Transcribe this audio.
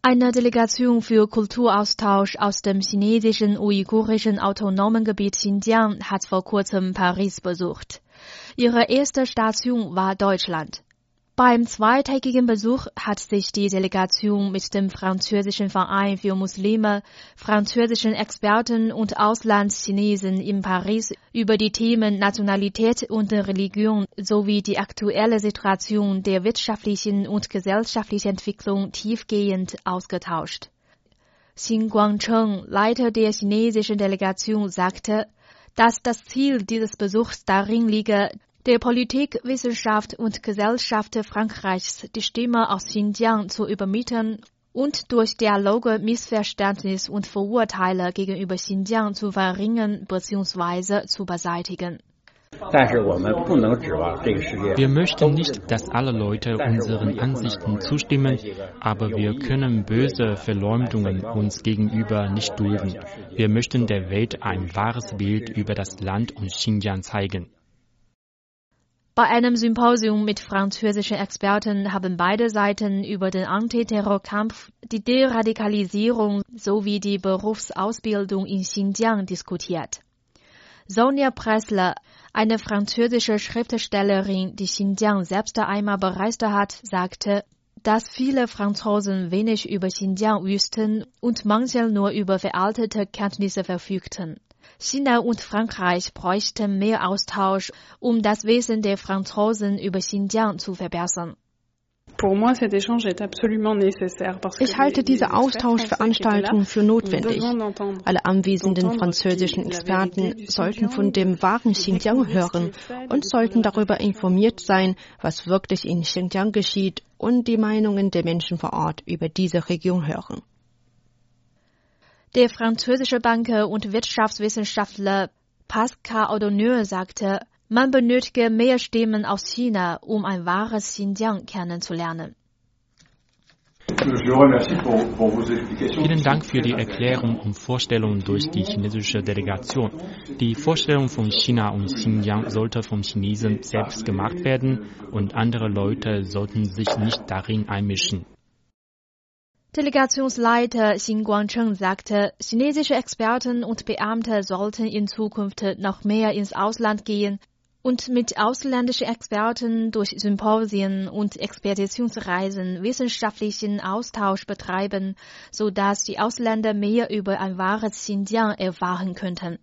Eine Delegation für Kulturaustausch aus dem chinesischen uigurischen autonomen Gebiet Xinjiang hat vor kurzem Paris besucht. Ihre erste Station war Deutschland. Beim zweitägigen Besuch hat sich die Delegation mit dem französischen Verein für Muslime, französischen Experten und Auslandschinesen in Paris über die Themen Nationalität und Religion sowie die aktuelle Situation der wirtschaftlichen und gesellschaftlichen Entwicklung tiefgehend ausgetauscht. Xin Guangcheng, Leiter der chinesischen Delegation, sagte, dass das Ziel dieses Besuchs darin liege, der Politik, Wissenschaft und Gesellschaft Frankreichs die Stimme aus Xinjiang zu übermitteln und durch Dialoge Missverständnis und Vorurteile gegenüber Xinjiang zu verringern bzw. zu beseitigen. Wir möchten nicht, dass alle Leute unseren Ansichten zustimmen, aber wir können böse Verleumdungen uns gegenüber nicht dulden. Wir möchten der Welt ein wahres Bild über das Land und Xinjiang zeigen. Bei einem Symposium mit französischen Experten haben beide Seiten über den Antiterrorkampf, die Deradikalisierung sowie die Berufsausbildung in Xinjiang diskutiert. Sonja Pressler, eine französische Schriftstellerin, die Xinjiang selbst einmal bereist hat, sagte, dass viele Franzosen wenig über Xinjiang wüssten und manche nur über veraltete Kenntnisse verfügten. China und Frankreich bräuchten mehr Austausch, um das Wissen der Franzosen über Xinjiang zu verbessern. Ich halte diese Austauschveranstaltung für notwendig. Alle anwesenden französischen Experten sollten von dem wahren Xinjiang hören und sollten darüber informiert sein, was wirklich in Xinjiang geschieht und die Meinungen der Menschen vor Ort über diese Region hören. Der französische Banker und Wirtschaftswissenschaftler Pascal Audonneux sagte, man benötige mehr Stimmen aus China, um ein wahres Xinjiang kennenzulernen. Vielen Dank für die Erklärung und Vorstellung durch die chinesische Delegation. Die Vorstellung von China und Xinjiang sollte vom Chinesen selbst gemacht werden und andere Leute sollten sich nicht darin einmischen. Delegationsleiter Xin Guangcheng sagte, chinesische Experten und Beamte sollten in Zukunft noch mehr ins Ausland gehen und mit ausländischen Experten durch Symposien und Expeditionsreisen wissenschaftlichen Austausch betreiben, so dass die Ausländer mehr über ein wahres Xinjiang erfahren könnten.